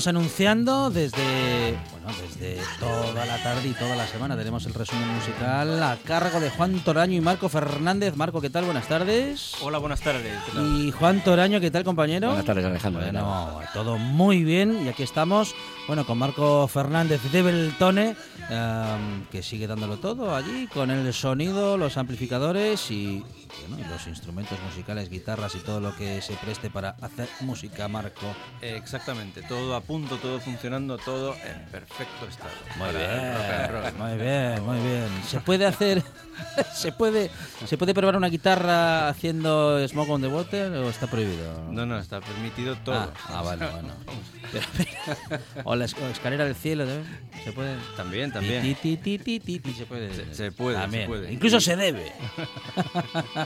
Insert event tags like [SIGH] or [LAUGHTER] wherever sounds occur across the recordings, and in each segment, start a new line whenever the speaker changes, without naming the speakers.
Venimos anunciando desde, bueno, desde toda la tarde y toda la semana. Tenemos el resumen musical a cargo de Juan Toraño y Marco Fernández. Marco, ¿qué tal? Buenas tardes.
Hola, buenas tardes.
Y Juan Toraño, ¿qué tal, compañero?
Buenas tardes, Alejandro.
Bueno, todo muy bien y aquí estamos, bueno, con Marco Fernández de Beltone, em, que sigue dándolo todo allí, con el sonido, los amplificadores y los instrumentos musicales, guitarras y todo lo que se preste para hacer música, Marco.
Exactamente, todo a punto, todo funcionando, todo en perfecto estado.
Muy bien, muy bien, muy bien. Se puede hacer, se puede, se puede probar una guitarra haciendo Smoke on the Water o está prohibido.
No, no, está permitido todo. Ah,
ah vale, bueno. o la escalera del cielo, se puede.
También, también.
se puede.
Se, puede, se puede.
Incluso se debe.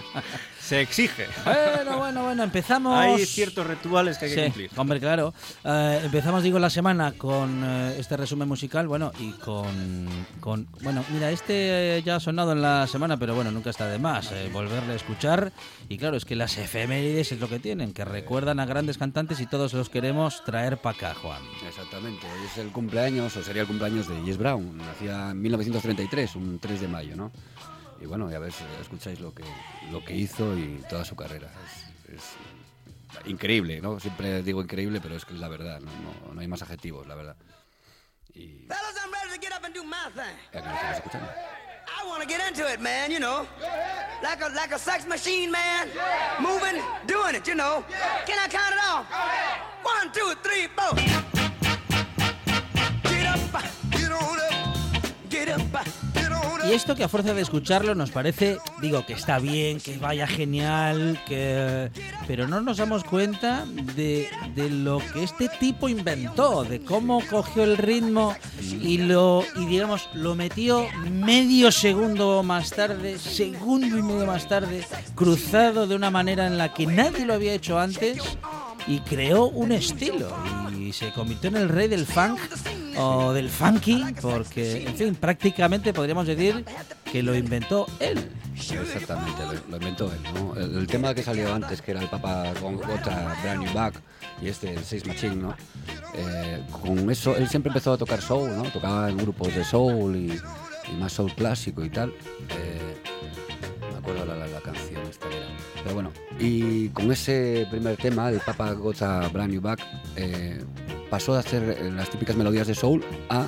[LAUGHS]
Se exige.
Bueno, bueno, bueno, empezamos.
Hay ciertos rituales que hay que cumplir.
Hombre, claro. Eh, empezamos, digo, la semana con eh, este resumen musical, bueno, y con, con. Bueno, mira, este ya ha sonado en la semana, pero bueno, nunca está de más eh, volverle a escuchar. Y claro, es que las efemérides es lo que tienen, que recuerdan a grandes cantantes y todos los queremos traer para acá, Juan.
Exactamente. Hoy es el cumpleaños, o sería el cumpleaños de Jess Brown. Nacía en 1933, un 3 de mayo, ¿no? Y bueno, ya ves, escucháis lo que, lo que hizo y toda su carrera. Es, increíble, ¿no? Siempre digo increíble, pero es que es la verdad, no, no, no hay más adjetivos, la verdad. Y... Ya que lo estamos escuchando. I want to get into it, man, you know. Like a, like a sex machine, man. Moving, doing it, you know. Can I count it off? One, two, three, four. Y esto que a fuerza de escucharlo nos parece, digo, que está bien, que vaya genial, que pero no nos damos cuenta de, de lo que este tipo inventó, de cómo cogió el ritmo y lo y digamos lo metió medio segundo más tarde, segundo y medio más tarde, cruzado de una manera en la que nadie lo había hecho antes y creó un estilo y se convirtió en el rey del funk o del funky porque, en fin, prácticamente podríamos decir que lo inventó él. Exactamente, lo, inventó él. ¿no? El, tema que salió antes, que era el Papa con otra Brand New Back y este, el Six Machine, ¿no? Eh, con eso, él siempre empezó a tocar soul, ¿no? Tocaba en grupos de soul y, más soul clásico y tal. Eh, me acuerdo la, la, canción esta era. Pero bueno, y con ese primer tema, el Papa Gota Brand New Back, eh, pasó de hacer las típicas melodías de soul a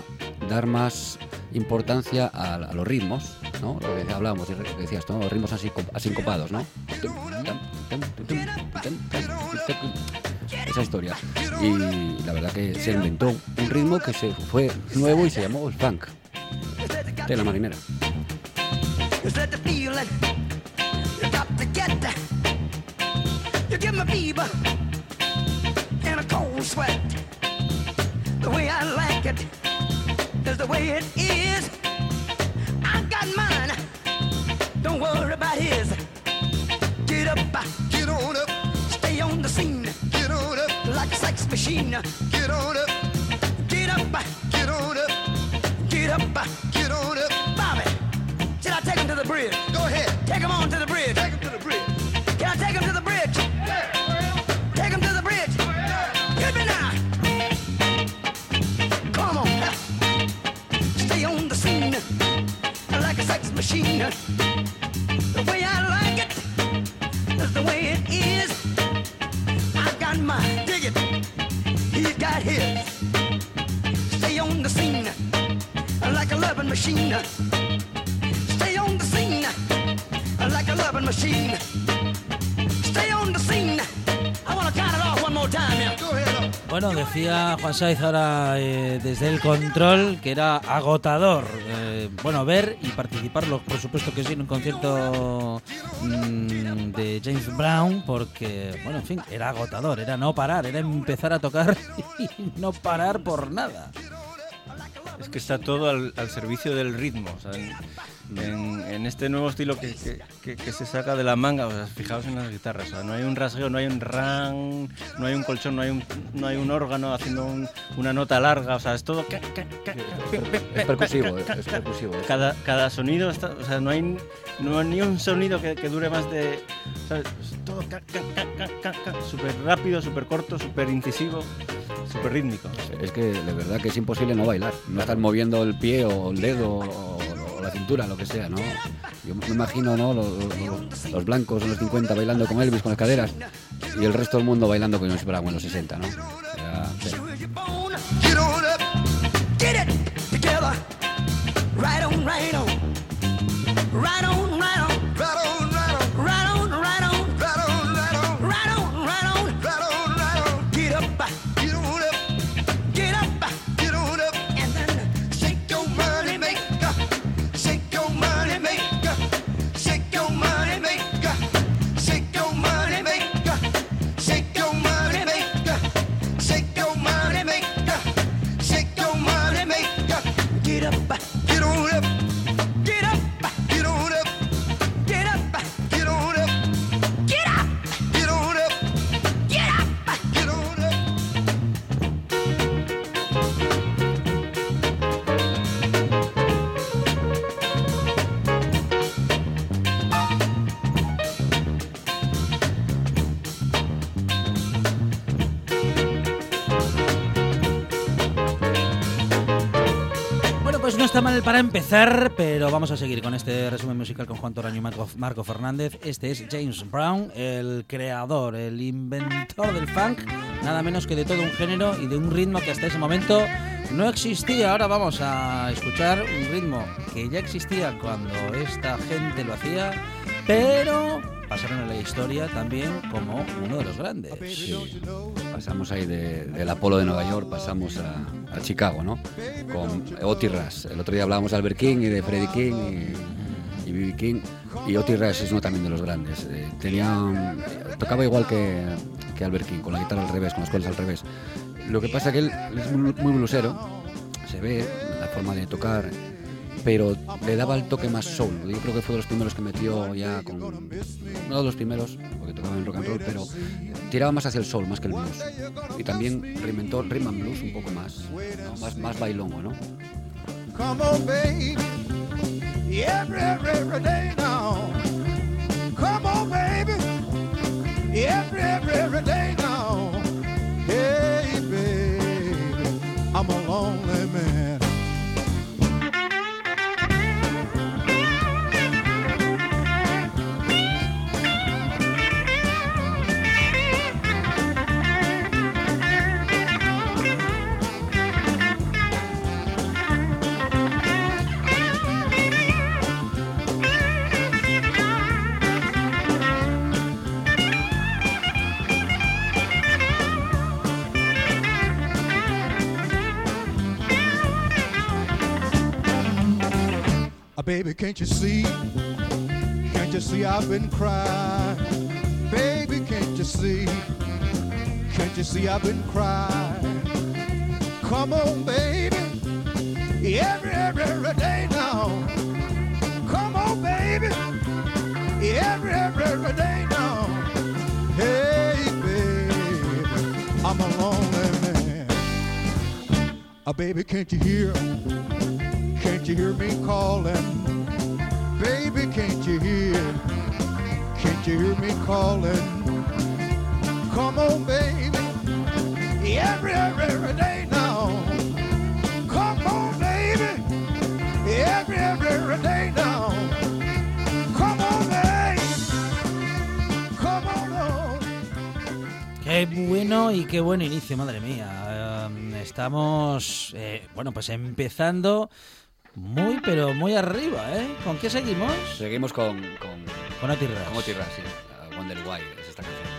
dar más importancia a, los ritmos, ¿no? Lo que hablábamos, decías, ¿no? Los ritmos así, asincopados, ¿no? Esa historia. Y la verdad que se inventó un ritmo que se fue nuevo y se llamó el funk. De la marinera. The way I like it is the way it is. I got mine. Don't worry about his. Get up, get on up. Stay on the scene. Get on up like a sex machine. Get on up.
Bueno, decía Juan Saiz ahora eh, desde el control que era agotador. Eh, bueno, ver y participarlo, por supuesto que sí, en un concierto mm, de James Brown, porque, bueno, en fin, era agotador, era no parar, era empezar a tocar [LAUGHS] y no parar por nada.
Es que está todo al, servicio del ritmo. en, este nuevo estilo que, se saca de la manga, o fijaos en las guitarras, no hay un rasgueo, no hay un ran, no hay un colchón, no hay un, no hay un órgano haciendo una nota larga, o sea, es todo...
Es percusivo, es percusivo.
Cada, cada sonido, está, o sea, no hay, no hay ni un sonido que, dure más de... O sea, es todo súper rápido, súper corto, súper incisivo súper rítmico.
Es que de verdad que es imposible no bailar, no estar moviendo el pie o el dedo o, la cintura, lo que sea, ¿no? Yo me imagino, ¿no? Los, blancos en los 50 bailando con Elvis con las caderas y el resto del mundo bailando con Brown en los 60, ¿no?
Empezar, pero vamos a seguir con este resumen musical con Juan Toraño y Marco, Fernández. Este es James Brown, el creador, el inventor del funk, nada menos que de todo un género y de un ritmo que hasta ese momento no existía. Ahora vamos a escuchar un ritmo que ya existía cuando esta gente lo hacía, pero pasaron a la historia también como uno de los grandes.
Pasamos ahí del Apolo de Nueva York, pasamos a, Chicago, ¿no? Con Otis Rush. El otro día hablábamos de Albert King y de Freddie King y, B.B. King. Y Otis Rush es uno también de los grandes. Eh, tenía, tocaba igual que, que, Albert King, con la guitarra al revés, con las cuerdas al revés. Lo que pasa es que él es muy, muy blusero, se ve la forma de tocar pero le daba el toque más soul. Yo creo que fue de los primeros que metió ya con. No de los primeros, porque tocaba en rock and roll, pero tiraba más hacia el soul, más que el blues. Y también reinventó rhythm and blues un poco más, más, más bailongo, ¿no? Come on, baby. Every, every day now. Come on, baby. Can't you see? Can't you see I've been crying? Baby, can't you see? Can't you see I've been crying? Come on, baby, every, every, every day now. Come on, baby, every, every, every day now. Hey, baby, I'm a lonely man. Uh, baby, can't you hear? Can't you hear me calling? Baby, can't you hear? Can't you hear me calling? Come on, baby. Every, every, day now. Come on, baby. Every, every, every day now. Come on, baby. Come on,
Qué bueno y qué buen inicio, madre mía. Um, estamos, eh, bueno, pues empezando muy, pero muy arriba, ¿eh? ¿Con qué seguimos?
Seguimos con...
Con, con Otirras.
Con Otirras, sí. Wonder Why es esta canción.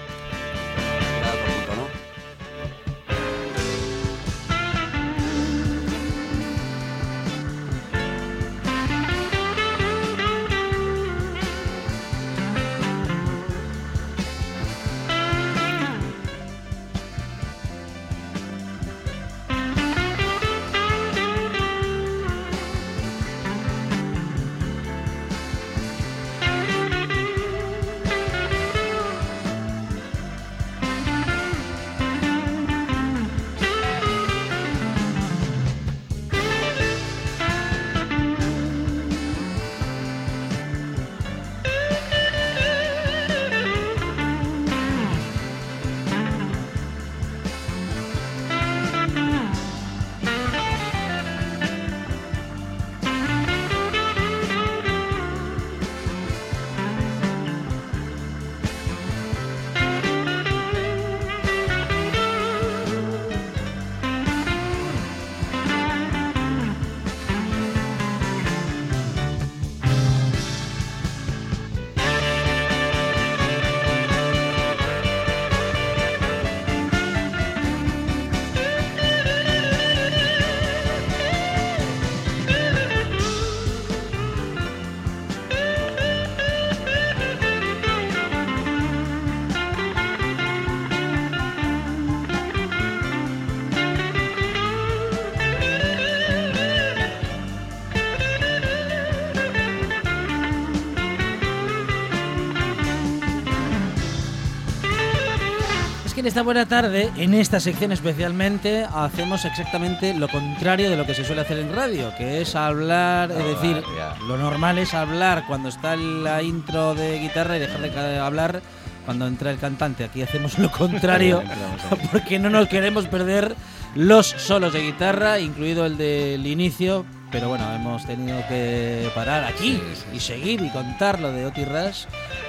En esta buena tarde, en esta sección especialmente, hacemos exactamente lo contrario de lo que se suele hacer en radio, que es hablar, es decir, lo normal es hablar cuando está la intro de guitarra y dejar de hablar cuando entra el cantante. Aquí hacemos lo contrario, [LAUGHS] porque no nos queremos perder los solos de guitarra, incluido el del inicio, pero bueno, hemos tenido que parar aquí y seguir y contar lo de Otis Rush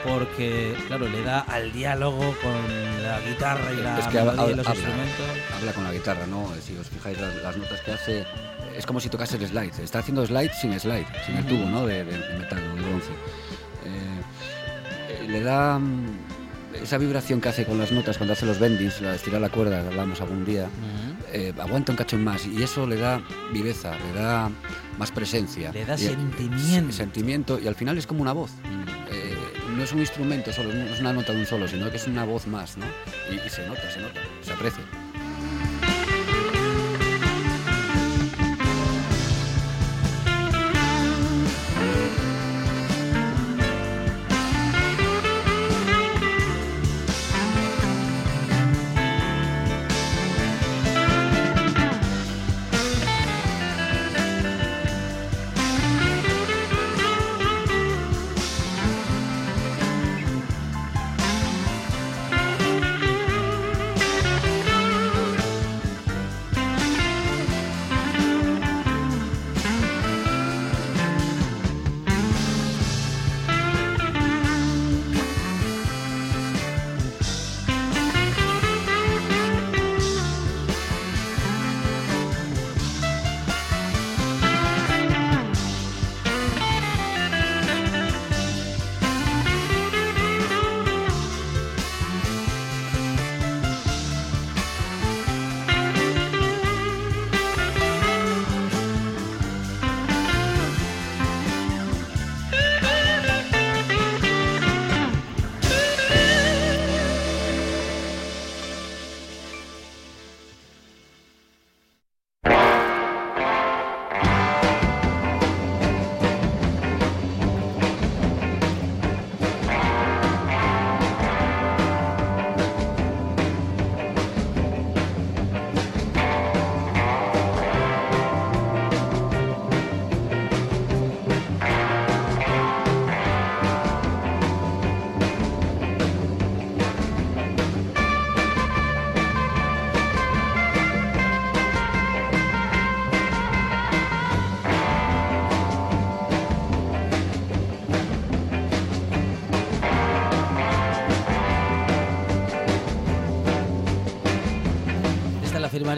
porque, claro, le da al diálogo con la guitarra y la
es que habla, los instrumentos. Habla con la guitarra, ¿no? Si os fijáis las, notas que hace, es como si tocase el slide. Está haciendo slide sin slide, sin el tubo, ¿no? De, metal o de bronce. Eh, le da mm, esa vibración que hace con las notas cuando hace los bendings, la estirar la cuerda, que hablamos algún día. Eh, aguanta un cachón más y eso le da viveza, le da más presencia.
Le da sentimiento.
sentimiento y al final es como una voz. Eh, no es un instrumento solo, no es una nota de un solo, sino que es una voz más, ¿no? y se nota, se nota, se aprecia.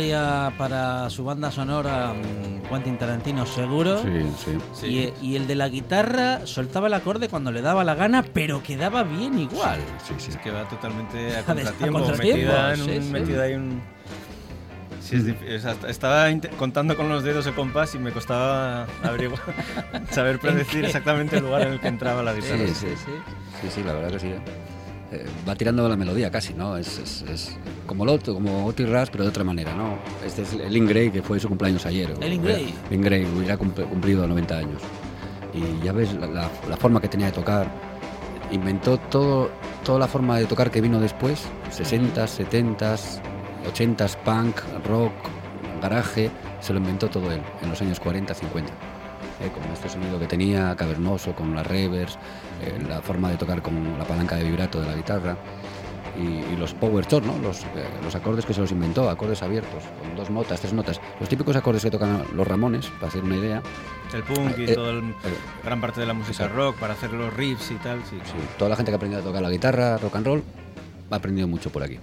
Firmaría para su banda sonora mm, Quentin Tarantino seguro.
Sí,
sí. Y, el de la guitarra soltaba el acorde cuando le daba la gana, pero quedaba bien igual.
Sí, sí, Es que va totalmente a contratiempo. Metida, ahí un... estaba contando con los dedos el compás y me costaba averiguar, [LAUGHS] saber predecir [LAUGHS] exactamente el lugar en el que entraba la guitarra.
Sí, sí, sí. Sí, sí, la verdad que sí. ¿eh? Eh, va tirando la melodía casi, ¿no? Es, como Loto, como Otis Rush, pero de otra manera, ¿no? Este es el Grey, que fue su cumpleaños ayer.
El Grey.
El Grey, hubiera cumplido 90 años. Y ya ves la, forma que tenía de tocar. Inventó todo, toda la forma de tocar que vino después, 60s, 70s, 80s, punk, rock, garaje, se lo inventó todo él en los años 40, 50. Eh, como este sonido que tenía, cavernoso, con las revers, eh, la forma de tocar con la palanca de vibrato de la guitarra y, los power chords, ¿no? Los, eh, los, acordes que se los inventó, acordes abiertos, con dos notas, tres notas, los típicos acordes que tocan los Ramones, para hacer una idea.
El punk y toda gran parte de la música rock, para hacer los riffs y tal. Sí.
sí, toda la gente que ha aprendido a tocar la guitarra, rock and roll, ha aprendido mucho por aquí.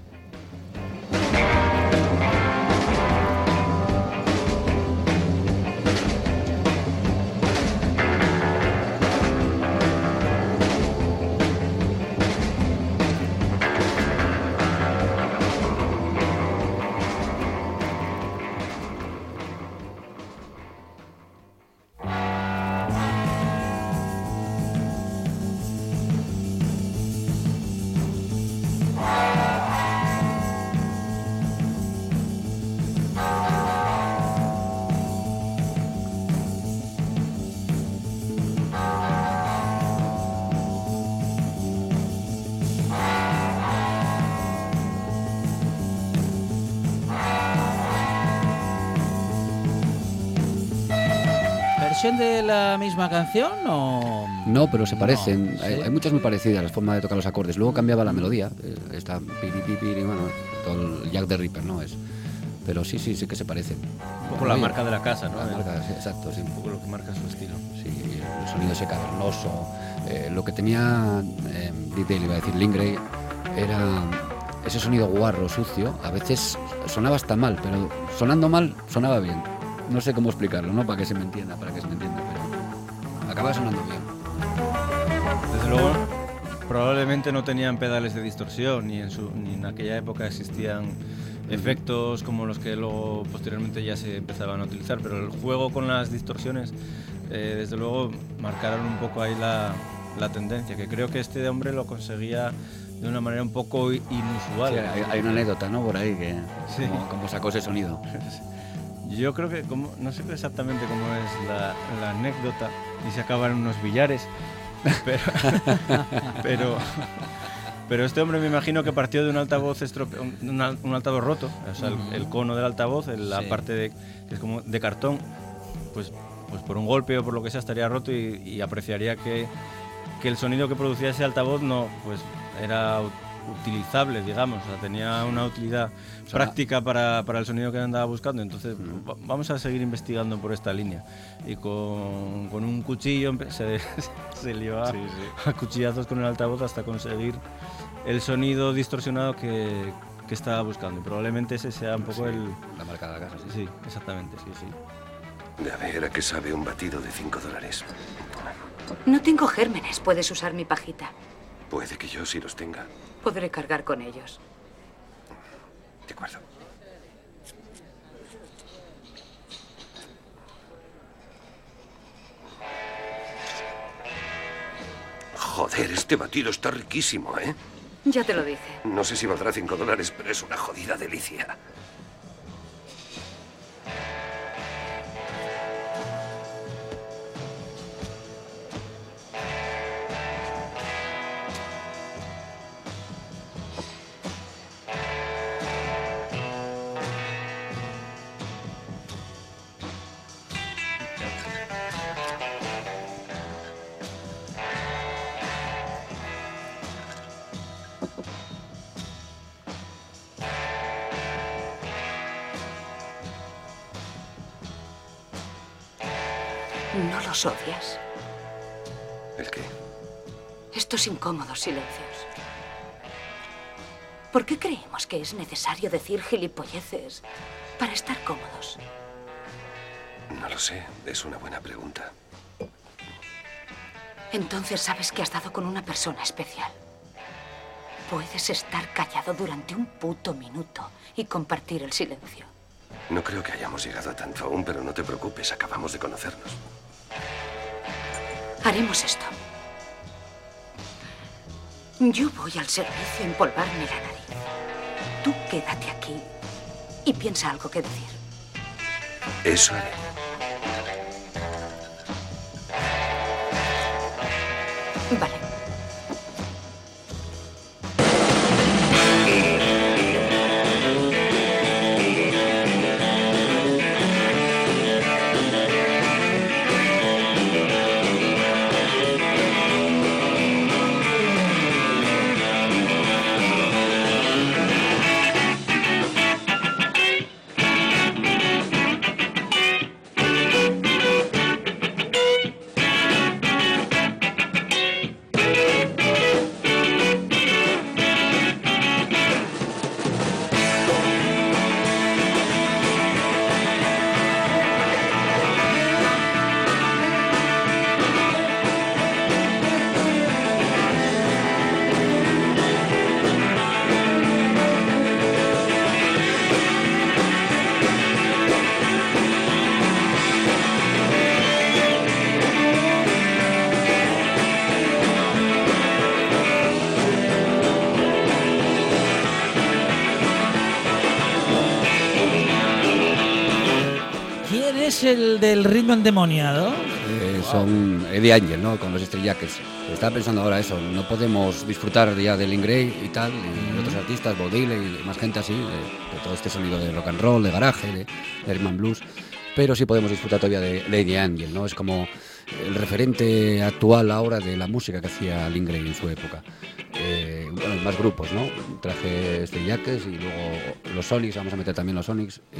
Versión de la misma canción o...?
No, pero se parecen.
No,
hay,
¿sí?
hay muchas muy parecidas, la forma de tocar los acordes. Luego cambiaba la melodía. eh, Está piri, piri, piri, bueno, todo el Jack the Ripper, ¿no? Es, pero sí, sí, sí que se parecen.
Un poco la
Oye,
marca de la casa, ¿no?
La marca, sí, exacto, sí.
Un poco lo que marca su estilo.
Sí, el sonido ese cavernoso. Eh, lo que tenía eh, Dale, iba a decir Lingray, era ese sonido guarro, sucio. A veces sonaba hasta mal, pero sonando mal sonaba bien. No sé cómo explicarlo, ¿no? Para que se me entienda, para que se me entienda, pero acaba sonando bien.
Desde luego, probablemente no tenían pedales de distorsión, ni en, su, ni en aquella época existían efectos como los que luego posteriormente ya se empezaban a utilizar, pero el juego con las distorsiones, eh, desde luego, marcaron un poco ahí la, la tendencia, que creo que este hombre lo conseguía de una manera un poco inusual.
Sí, hay, hay una anécdota, ¿no? Por ahí que
Sí.
cómo, cómo sacó ese sonido. [LAUGHS]
Yo creo que, como, no sé exactamente cómo es la, la anécdota, y se acaban unos billares, [LAUGHS] pero, [LAUGHS] pero, pero este hombre me imagino que partió de un altavoz, estrope- un, un al- un altavoz roto, o sea, el, el cono del altavoz, en la parte de, que es como de cartón, pues, pues por un golpe o por lo que sea estaría roto y, y apreciaría que, que el sonido que producía ese altavoz no, pues era utilizable, digamos, o sea, tenía una utilidad
sea,
práctica para, para el sonido que andaba buscando. Entonces, va- vamos a seguir investigando por esta línea. Y con, con un cuchillo se, [LAUGHS] se lió a, a cuchillazos con el altavoz hasta conseguir el sonido distorsionado que, que estaba buscando. Y probablemente ese sea un poco el...
La marca de la casa, sí.
Sí, exactamente, sí, sí.
A ver, ¿a qué sabe un batido de 5 dólares?
No tengo gérmenes. Puedes usar mi pajita.
Puede que yo sí los tenga.
Podré cargar con ellos.
De acuerdo. Joder, este batido está riquísimo, ¿eh?
Ya te lo dije.
No sé si valdrá 5 dólares, pero es una jodida delicia.
¿No los odias?
¿El qué?
Estos incómodos silencios. ¿Por qué creemos que es necesario decir gilipolleces para estar cómodos?
No lo sé, es una buena pregunta.
Entonces sabes que has dado con una persona especial. Puedes estar callado durante un puto minuto y compartir el silencio.
No creo que hayamos llegado a tanto aún, pero no te preocupes, acabamos de conocernos.
Haremos esto. Yo voy al servicio a empolvarme la nariz. Tú quédate aquí y piensa algo que decir.
Eso haré.
El del ritmo endemoniado?
Eh, son Eddie Angel, ¿no? Con los Jackets. Estaba pensando ahora eso, no podemos disfrutar ya del Ingray y tal, y otros artistas, Bob Dylan y más gente así, de, de todo este sonido de rock and roll, de garaje, de, de and blues, pero sí podemos disfrutar todavía de Lady Angel, ¿no? Es como el referente actual ahora de la música que hacía Lingray en su época. Eh, bueno, más grupos, ¿no? Traje este Jackes y luego los Sonics, vamos a meter también los Sonics, y,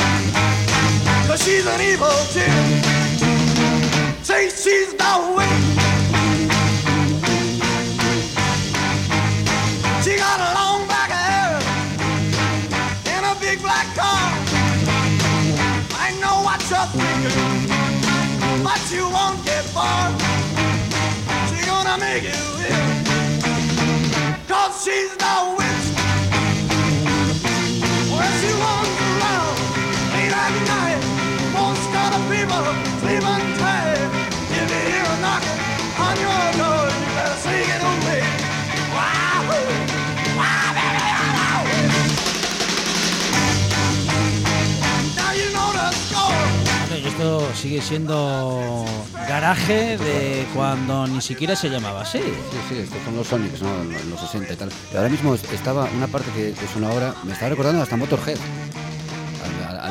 Lingray.
she's an evil chick. Say she's the witch. She got a long black hair and a big black car. I know what you're thinking, but you won't get far. She's gonna make you ill, cause she's the witch.
Sigue siendo garaje de cuando ni siquiera se llamaba así.
Sí, sí, estos son los Sonics, ¿no? En los 60 y tal. Pero ahora mismo estaba una parte que, que suena ahora, me estaba recordando hasta Motorhead.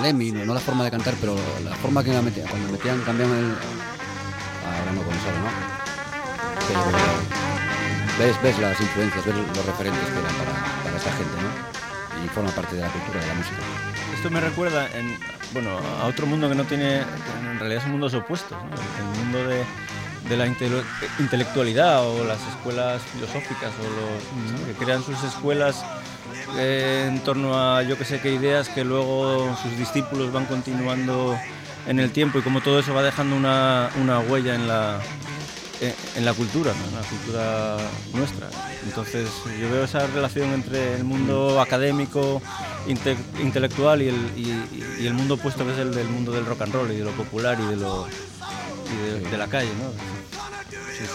Lemmy, no, no la forma de cantar, pero la forma que la metían, cuando metían, cambiaban el. Ahora no con eso, ¿no? Pero ves, ves las influencias, ves los referentes que eran para, para esta gente, ¿no? Y forma parte de la cultura de la música.
Esto me recuerda en, bueno, a otro mundo que no tiene, en realidad son mundos opuestos, ¿no? el mundo de, de la intele- intelectualidad o las escuelas filosóficas o los que crean sus escuelas eh, en torno a yo que sé qué ideas que luego sus discípulos van continuando en el tiempo y como todo eso va dejando una, una huella en la, eh, en la cultura, ¿no? en la cultura nuestra. Entonces yo veo esa relación entre el mundo académico, inte- intelectual y el, y- y el mundo opuesto que es el del mundo del rock and roll y de lo popular y de, lo, y de, de la calle. ¿no? Sí, sí.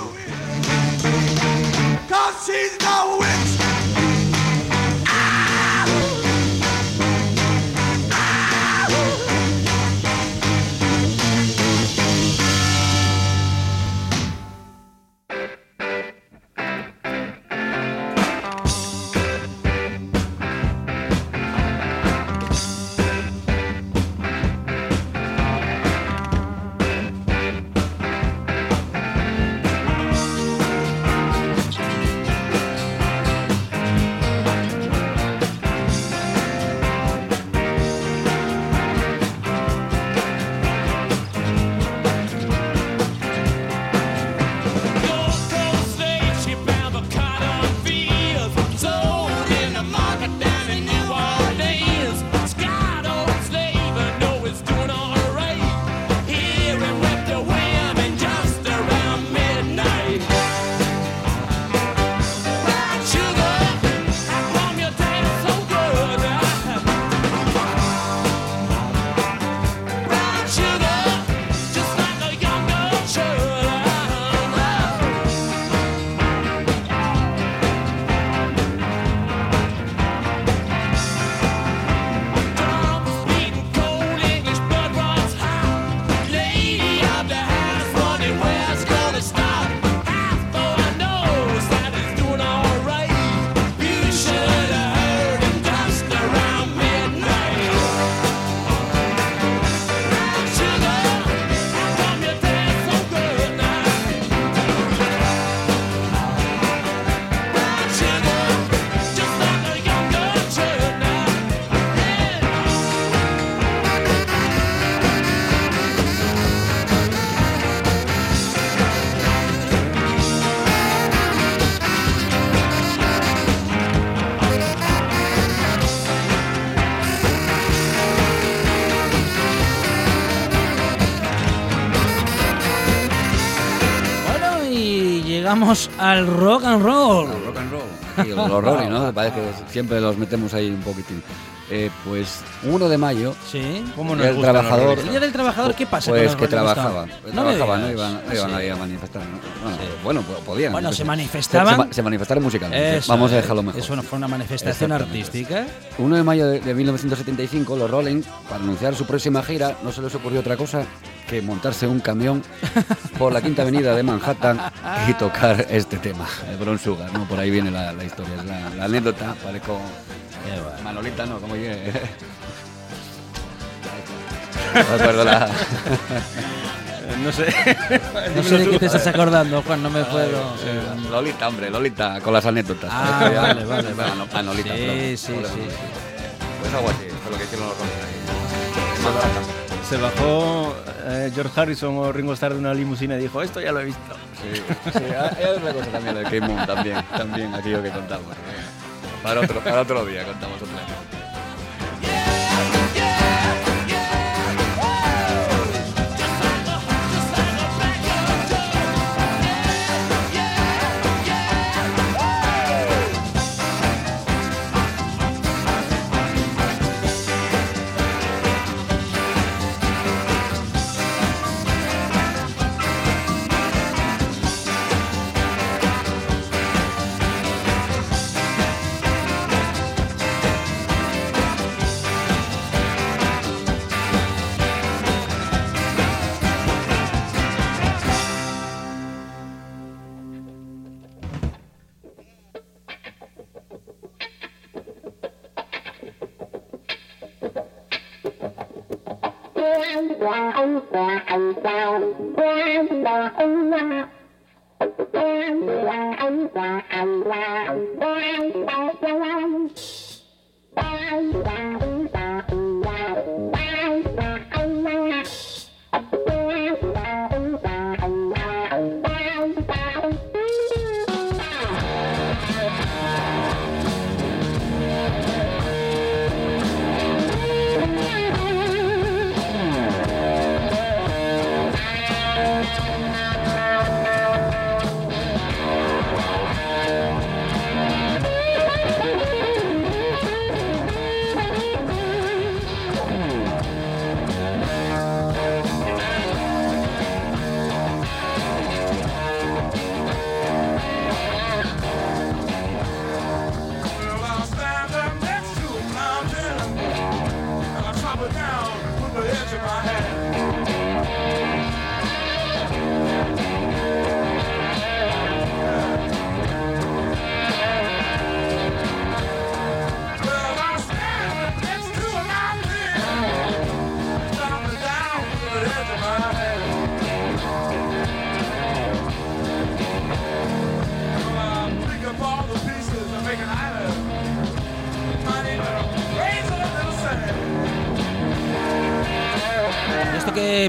Llegamos al rock and roll.
Rock and roll. Aquí el horror, ¿no? [LAUGHS] Parece que siempre los metemos ahí un poquitín. Eh, pues 1 de mayo,
Sí.
¿Cómo
del
gustan los
trabajador.
Rolling
El día del trabajador, ¿qué pasa?
pues que
los Rolling
trabajaba.
No
trabajaban, no iban, no iban
Sí.
ahí a manifestar. ¿no? Bueno,
Sí.
bueno, po- podían.
Bueno, se manifestaban.
Se, se manifestaron musicalmente.
Eso,
Vamos a dejarlo mejor.
Eso no fue una manifestación artística.
1 de mayo de, de 1975, los Rolling, para anunciar su próxima gira, no se les ocurrió otra cosa que montarse un camión por la quinta avenida de Manhattan y tocar este tema, el Brown Sugar, ¿no? Por ahí viene la, la historia, la, la anécdota, parezco. Manolita, ¿no? Como yo. [LAUGHS] No me acuerdo la...
Eh, No sé.
No sé de qué te estás acordando, Juan, no me puedo.
Eh, Lolita, hombre, Lolita, con las anécdotas.
Ah, vale, vale, vale.
Ano- Manolita,
Sí, sí, sí, sí.
Pues algo así, fue lo que hicieron los. Manhattan.
Se bajó eh, George Harrison o Ringo Starr de una limusina y dijo, esto ya lo he visto.
Sí, sí, hay otra cosa también, el Game Moon también, también aquello que contamos. Para otro, para otro día contamos otra vez.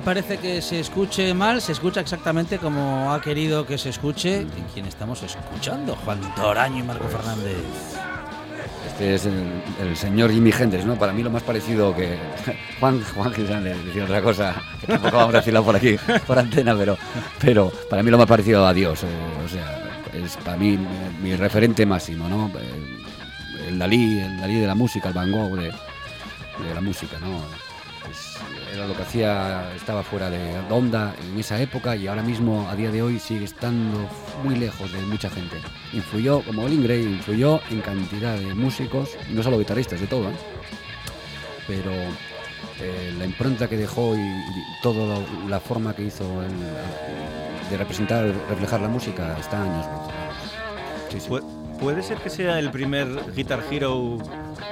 Parece que se escuche mal, se escucha exactamente como ha querido que se escuche y quien estamos escuchando, Juan Toraño y Marco Fernández.
Este es el, el señor Jimi Hendrix, ¿no? Para mí lo más parecido que... [LAUGHS] Juan, Juan Gisán le decía otra cosa, que tampoco vamos a decirla por aquí, [LAUGHS] por antena, pero, pero para mí lo más parecido a Dios. eh, o sea, es para mí mi, mi referente máximo, ¿no? El, el Dalí, el Dalí de la música, el Van Gogh de, de la música, ¿no? Es- era lo que hacía, estaba fuera de onda en esa época y ahora mismo, a día de hoy, sigue estando muy lejos de mucha gente. Influyó, como Olin Gray, influyó en cantidad de músicos, no solo guitarristas, de todo, ¿eh? pero eh, la impronta que dejó y, toda la, forma que hizo de representar, reflejar la música, está años. Sí, sí.
Pu- ¿Puede ser que sea el primer Guitar Hero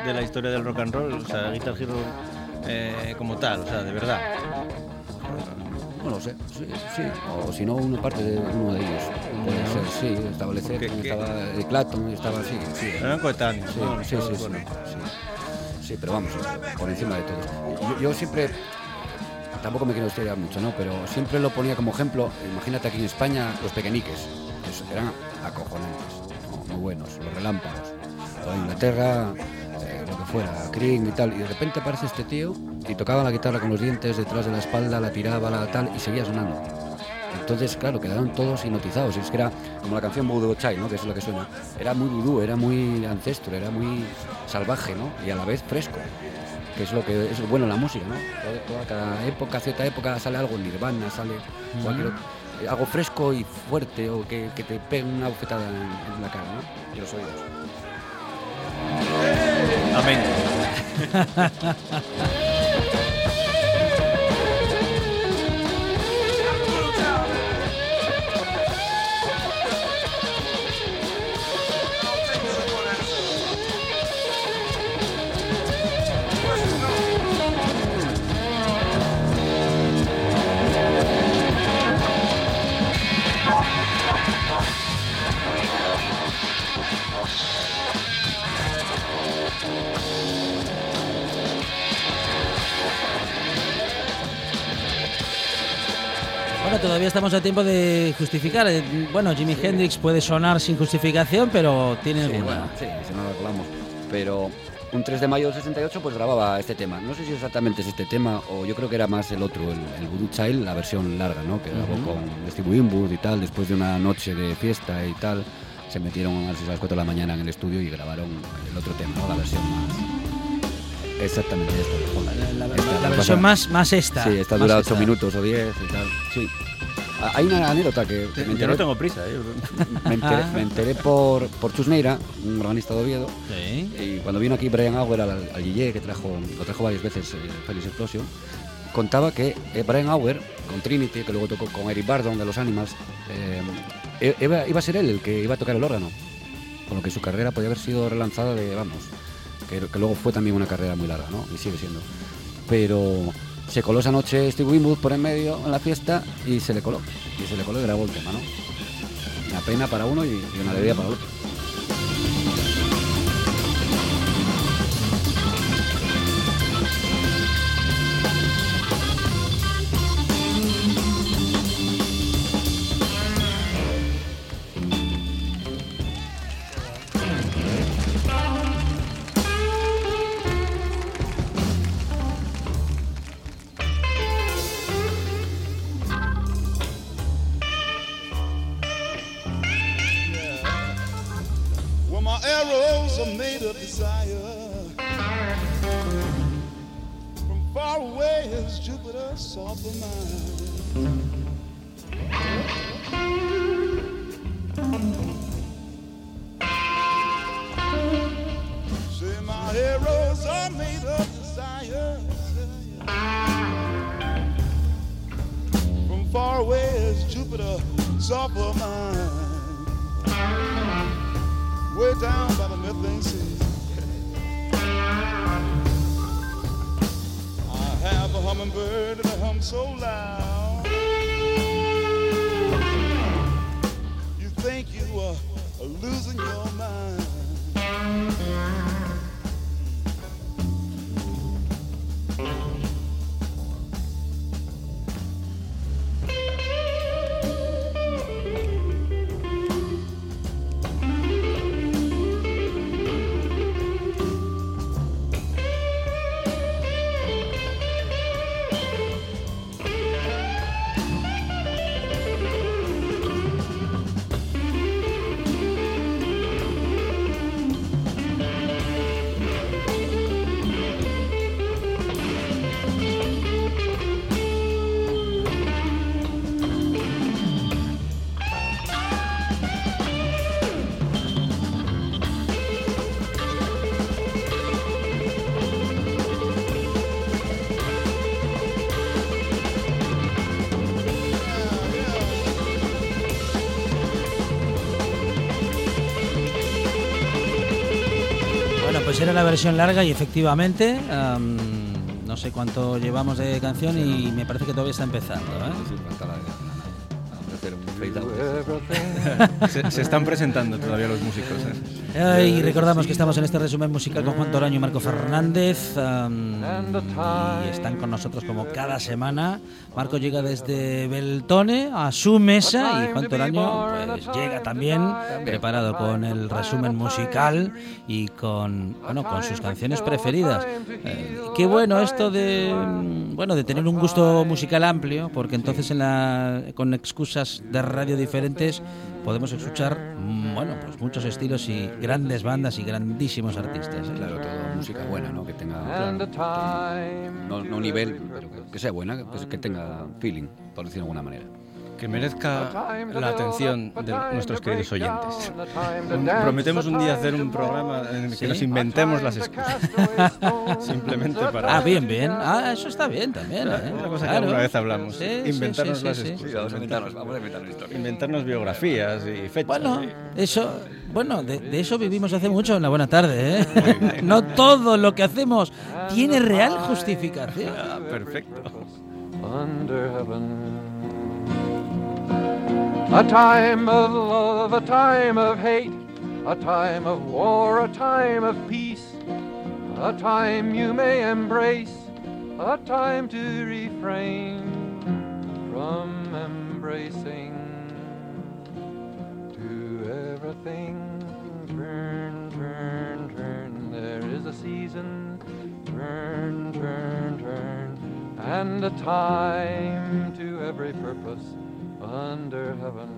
de la historia del rock and roll? O sea, Guitar Hero eh, como tal, o sea, de verdad.
No lo sé, sí, sí. O si no, una parte de uno de ellos. Puede ser, sí. Estaba Led
¿Qué-
Zeppelin,
qué?
estaba Eric Clapton, estaba así, sí.
Eran coetáneos.
Sí,
¿no?
sí, sí, sí,
bueno.
sí. Sí, pero vamos, por encima de todo. Yo, yo siempre, tampoco me quiero estudiar mucho, ¿no? Pero siempre lo ponía como ejemplo, imagínate aquí en España, los pequeñiques, que eran acojonantes, muy buenos, los relámpagos. O Inglaterra, fuera, Cream y tal, y de repente aparece este tío y tocaba la guitarra con los dientes detrás de la espalda, la tiraba, la tal, y seguía sonando. Entonces, claro, quedaron todos hipnotizados. Es que era como la canción Voodoo Child, ¿no? que es lo que suena. Era muy vudú, era muy ancestro, era muy salvaje, ¿no? Y a la vez fresco que es lo que es bueno la música, ¿no? Toda, cada época, cierta época sale algo, Nirvana, sale cualquier eh, algo fresco y fuerte o que, que te pegue una bofetada en, en, la cara, ¿no? Y los oídos.
Amén. [LAUGHS]
todavía estamos a tiempo de justificar. Eh, bueno, Jimi Hendrix puede sonar sin justificación, pero tiene
sí, alguna. sí, si no lo. Pero un 3 de mayo del 68 pues grababa este tema. No sé si exactamente es este tema o yo creo que era más el otro, el, Voodoo Child, la versión larga, ¿no? Que grabó con Steve Winwood y tal, después de una noche de fiesta y tal. Se metieron a las 4 de la mañana en el estudio y grabaron el otro tema, ¿no? La versión más... Exactamente
esta. La, versión más, más esta.
Sí, esta dura 8 minutos o 10 y tal. Sí. Ah, hay una anécdota que,
me enteré, Yo no tengo prisa. ¿eh? [LAUGHS]
Me enteré, me enteré por, por Chusneira, un organista de Oviedo.
Sí.
Y cuando vino aquí Brian Auer al, al que trajo, lo trajo varias veces eh, Felix Explosion, contaba que eh, Brian Auer, con Trinity, que luego tocó con Eric Bardon de los Animals, eh, iba, iba, a ser él el que iba a tocar el órgano. Con lo que su carrera podía haber sido relanzada de, vamos, que, luego fue también una carrera muy larga, ¿no? Y sigue siendo. Pero se coló esa noche Steve Winwood por en medio en la fiesta y se le coló. Y se le coló y grabó el tema, ¿no? Una pena para uno y, una alegría para el otro.
La versión larga y efectivamente no sé cuánto llevamos de canción y me parece que todavía está empezando. ¿eh? [LAUGHS]
se, están presentando todavía los músicos.
¿eh? Y recordamos que estamos en este resumen musical con Juan Toraño y Marco Fernández. y están con nosotros como cada semana. Marco llega desde Beltone a su mesa y Juan Toraño pues, llega también preparado con el resumen musical y con, bueno, con sus canciones preferidas. Eh, qué bueno esto de bueno, de tener un gusto musical amplio, porque entonces en la, con excusas de radio diferentes podemos escuchar, mm, bueno, pues muchos estilos y grandes bandas y grandísimos artistas. ¿eh?
Claro, todo música buena, ¿no? Que tenga no, no nivel, pero que sea buena, pues que tenga feeling, por decirlo de alguna manera
que merezca la atención de nuestros queridos oyentes. Prometemos un día hacer un programa en el que nos inventemos las excusas. [LAUGHS] Simplemente para...
Ah, bien, bien. Ah, eso está bien también. ¿eh?
Una cosa que alguna vez hablamos. inventarnos las excusas.
Inventarnos, vamos a inventarnos historias.
Inventarnos biografías y fechas.
Bueno, eso... Bueno, de, de, eso vivimos hace mucho en la buena tarde. ¿eh? no todo lo que hacemos tiene real justificación.
Ah, perfecto.
A time of love, a time of hate, a time of war, a time of peace, a time you may embrace, a time to refrain from embracing. To everything, turn, turn, turn. There is a season, turn, turn, turn, and a time to every purpose under heaven.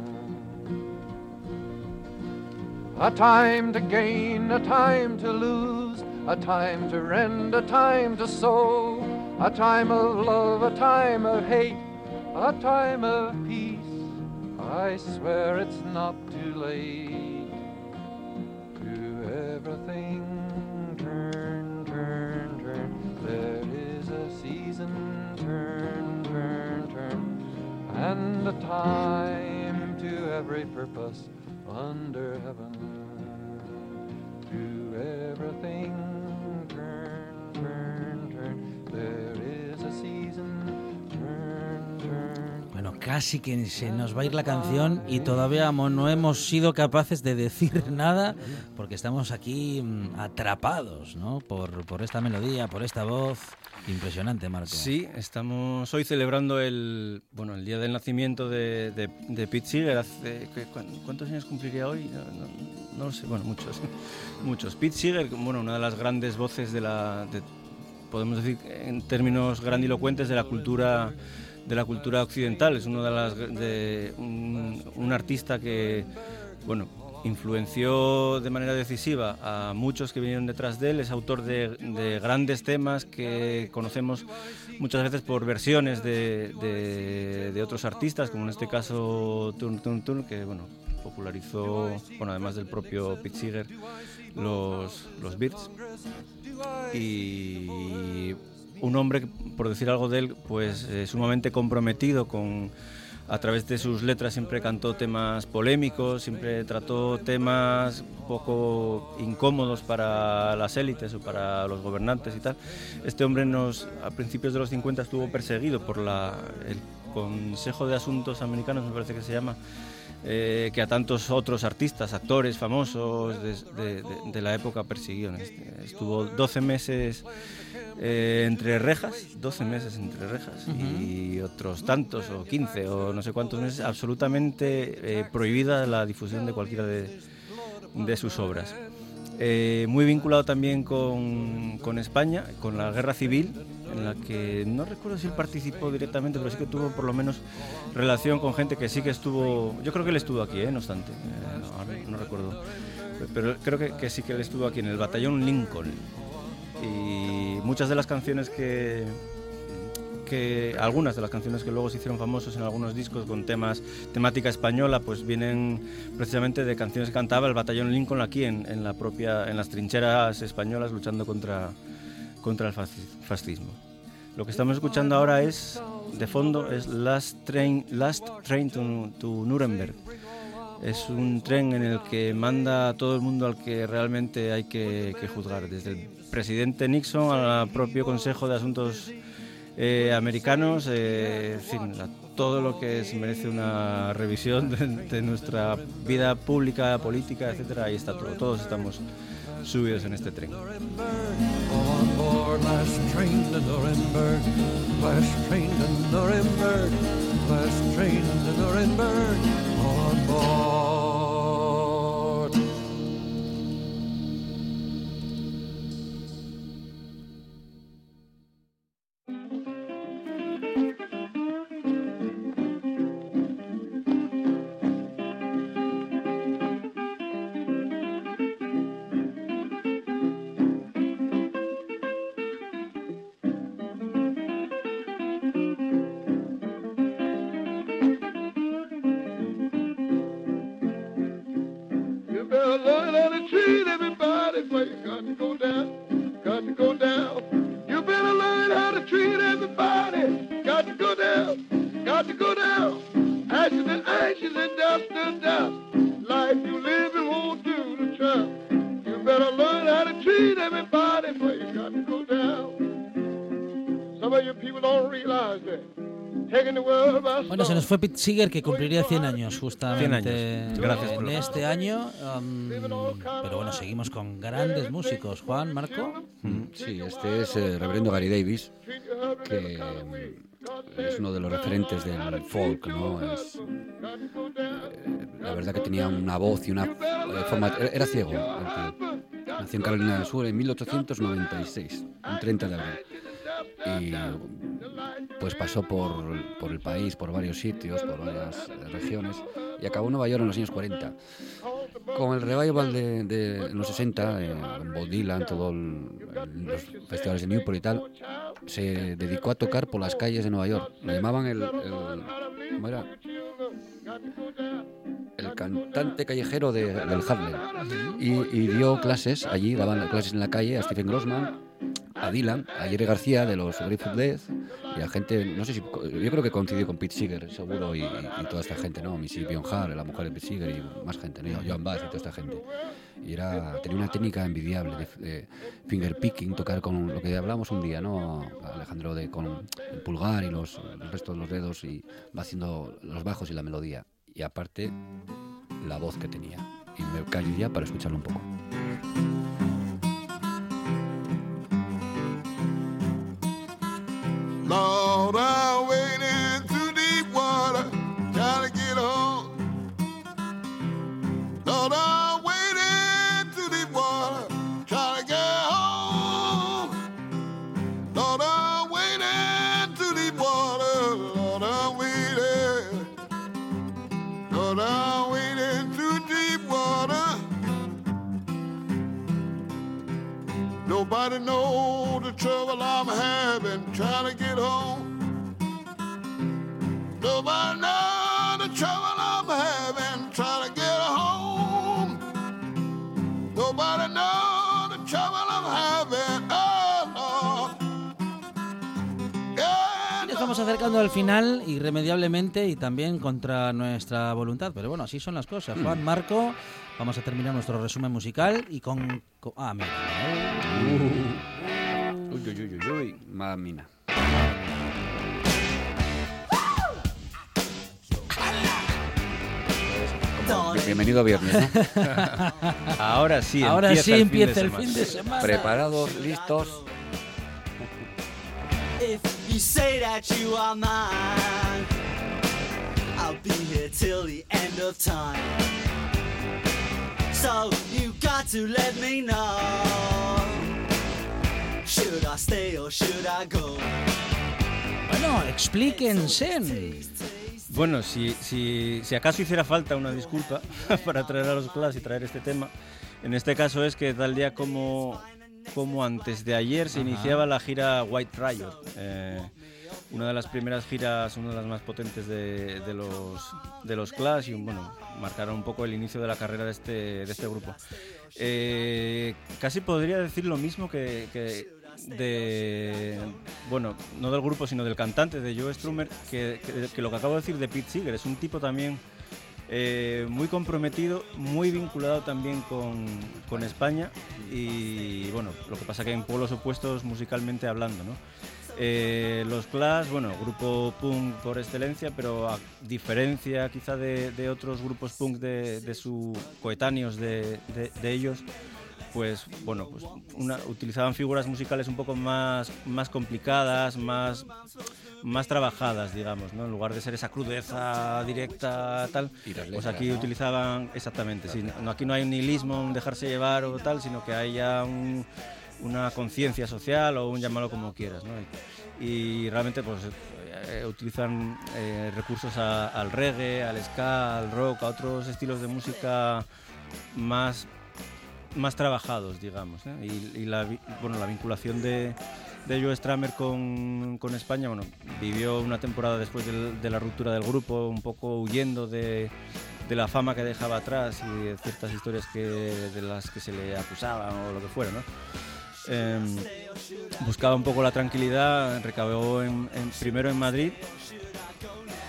A time to gain, a time to lose, a time to rend, a time to sow, a time of love, a time of hate, a time of peace. I swear it's not too late. To everything And a time to every purpose under heaven. To everything turn, turn, turn. There
casi que se nos va a ir la canción y todavía no hemos sido capaces de decir [LAUGHS] nada porque estamos aquí mm, atrapados, ¿no? Por, por esta melodía, por esta voz. Impresionante, Marco.
Sí, estamos hoy celebrando el, bueno, el día del nacimiento de, de, de Pete Seeger. Hace, ¿Cuántos años cumpliría hoy? No, no, no, lo sé, bueno, muchos. [LAUGHS] muchos. Pete Seeger, bueno, una de las grandes voces de la, de, podemos decir en términos grandilocuentes, de la cultura de la cultura occidental. Es uno de las de un, artista que, bueno, influenció de manera decisiva a muchos que vinieron detrás de él, es autor de, de grandes temas que conocemos muchas veces por versiones de, de, de, otros artistas, como en este caso Turn Turn Turn, que bueno, popularizó, bueno, además del propio Pete Seeger, los, los beats. Y un hombre, por decir algo de él, pues eh, sumamente comprometido con a través de sus letras siempre cantó temas polémicos, siempre trató temas poco incómodos para las élites o para los gobernantes y tal. Este hombre a principios de los 50 estuvo perseguido por la, el Consejo de Asuntos Americanos, me parece que se llama, eh, que a tantos otros artistas, actores famosos de, de, de, de la época persiguió. Estuvo 12 meses eh, entre rejas, 12 meses entre rejas, uh -huh. y otros tantos, o 15, o no sé cuántos meses, absolutamente eh, prohibida la difusión de cualquiera de, de sus obras. Muy vinculado también con, con, España, con la guerra civil, en la que no recuerdo si él participó directamente, pero sí que tuvo por lo menos relación con gente que sí que estuvo. Yo creo que él estuvo aquí, ¿eh? no obstante, eh, no, no, recuerdo. Pero creo que, que sí que él estuvo aquí en el batallón Lincoln y muchas de las canciones que, que algunas de las canciones que luego se hicieron famosos en algunos discos con temas temática española pues vienen precisamente de canciones que cantaba el batallón Lincoln aquí en, en la propia en las trincheras españolas luchando contra contra el fascismo. Lo que estamos escuchando ahora es de fondo es Last Train Last Train to, to Nuremberg. Es un tren en el que manda a todo el mundo al que realmente hay que, que juzgar, desde el presidente Nixon al propio Consejo de Asuntos eh, Americanos, eh, en fin, a todo lo que se merece una revisión de, de, nuestra vida pública, política, etcétera, ahí está todo, todos estamos subidos en este tren.
Fue Pete Seeger que cumpliría 100 años justamente
100 años. Gracias
en este año. um, pero bueno, seguimos con grandes músicos. Juan, Marco.
Mm, Sí, este es el reverendo Gary Davis, que mm, es uno de los referentes del folk, ¿no? Es, eh, la verdad que tenía una voz y una eh, forma... Era ciego. Nació en Carolina del Sur en 1896, un 30 de abril. Y pues pasó por, por el país, por varios sitios, por varias eh, regiones, y acabó en Nueva York en los años 40. Con el revival de, de los 60, eh, Bob Dylan, todos los festivales de Newport y tal, se dedicó a tocar por las calles de Nueva York. Le llamaban el, el- ¿cómo era? El cantante callejero de- del Harlem. Y, y dio clases allí, daban clases en la calle a Stephen Grossman, a Dylan, a Jerry García de los Grateful Dead y a gente, no sé si, yo creo que coincidió con Pete Seeger, seguro, y, y- toda esta gente, ¿no? Missy Bionhart, la mujer de Pete Seeger y más gente, ¿no? Joan Bass y toda esta gente. Y era, tenía una técnica envidiable de, de finger picking, tocar con lo que hablamos un día, ¿no? Alejandro, de con el pulgar y los, el resto de los dedos y va haciendo los bajos y la melodía. Y aparte, la voz que tenía. Y me callo ya para escucharlo un poco.
Lord, I'm wading through deep water, trying to get home. Lord, I'm wading through deep water, trying to get home. Lord, I'm wading through deep water, Lord, I'm wading. Lord, I'm wading through deep water. Nobody knows the trouble I'm having trying to get home. Nobody know the trouble I'm having trying to get home. Nobody know the trouble I'm having. Oh, no.
Estamos acercando al final irremediablemente y también contra nuestra voluntad. Pero bueno, así son las cosas. Juan, Marco, vamos a terminar nuestro resumen musical y con... con- ah, mira.
Uy, uy, uy, uy, uy. Bienvenido viernes, ¿no? [LAUGHS]
Ahora sí,
Ahora
empieza
sí
el
empieza
fin
el fin de semana.
Preparados, listos.
If you say that you are mine, I'll be here till the end of time. So you got to let me know.
Bueno, explíquense.
Bueno, si, si, si acaso hiciera falta una disculpa [LAUGHS] para traer a los Clash y traer este tema, en este caso es que tal día como, como antes de ayer se
Ajá.
iniciaba la gira White Riot, eh, una de las primeras giras, una de las más potentes de, de los, de los Clash y bueno, marcaron un poco el inicio de la carrera de este, de este grupo. Eh, casi podría decir lo mismo que, que de bueno no del grupo sino del cantante de Joe Strummer que, que- lo que acabo de decir de Pete Seeger es un tipo también eh, muy comprometido muy vinculado también con, con España y bueno lo que pasa que en pueblos opuestos musicalmente hablando ¿no? Eh, los Clash, bueno, grupo punk por excelencia, pero a diferencia quizá de, de otros grupos punk de, de sus coetáneos de- de ellos, pues bueno, pues una- utilizaban figuras musicales un poco más, más complicadas, más, más trabajadas, digamos, ¿no? En lugar de ser esa crudeza directa, tal, pues aquí
¿no?
utilizaban, exactamente, sí, no, aquí no hay un nihilismo, un dejarse llevar o tal, sino que hay ya un- una conciencia social o un llámalo como quieras, ¿no? Y, y realmente pues eh, utilizan eh, recursos a- al reggae, al ska, al rock, a otros estilos de música más más trabajados, digamos. ¿eh? Y, y la, bueno, la vinculación de, de Joe Stramer con, España, bueno, vivió una temporada después de la ruptura del grupo, un poco huyendo de, de la fama que dejaba atrás y de ciertas historias que, de las que se le acusaban o lo que fuera, ¿no? Em, buscaba un poco la tranquilidad, recabó en- en- primero en Madrid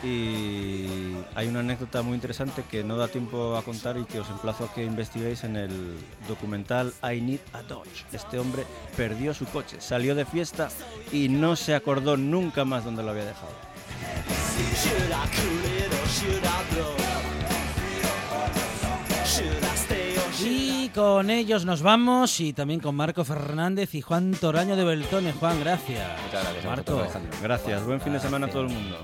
y hay una anécdota muy interesante que no da tiempo a contar y que os emplazo a que investiguéis en el documental I Need a Dodge. Este hombre perdió su coche, salió de fiesta y no se acordó nunca más dónde lo había dejado.
Y con ellos nos vamos y también con Marco Fernández y Juan Toraño de Beltone. Juan, gracias.
Muchas gracias a
Marco.
Gracias, buen fin de semana a todo el mundo.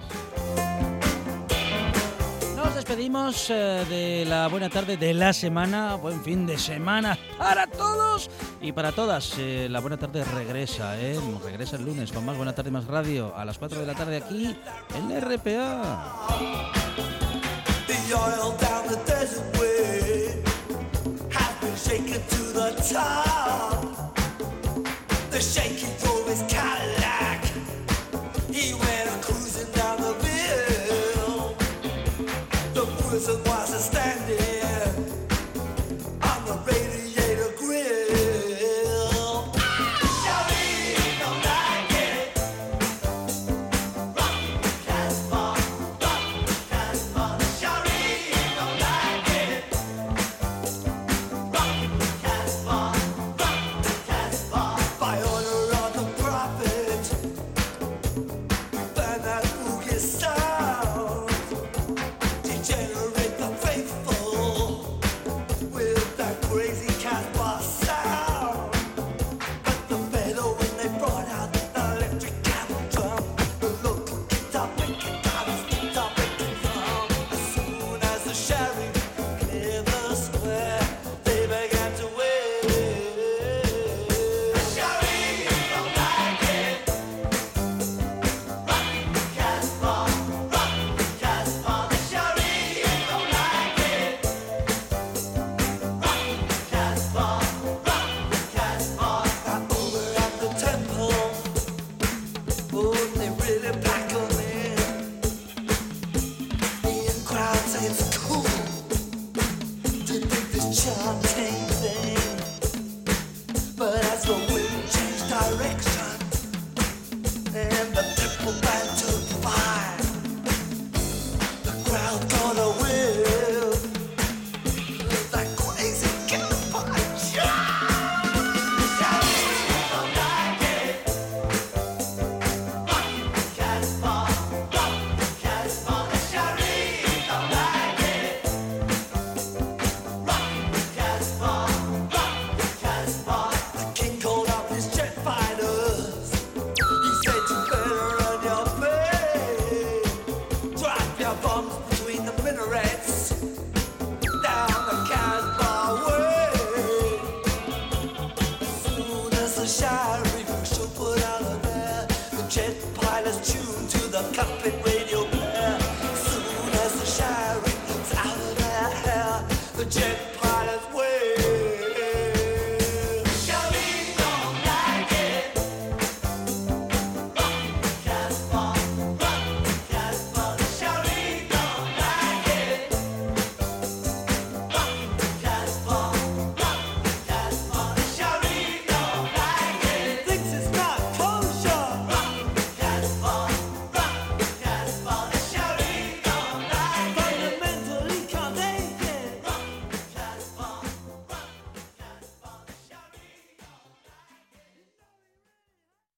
Despedimos eh, de la buena tarde de la semana. Buen fin de semana para todos y para todas. Eh, la buena tarde regresa, ¿eh? Regresa el lunes con más Buena Tarde Más Radio a las 4 de la tarde aquí en RPA.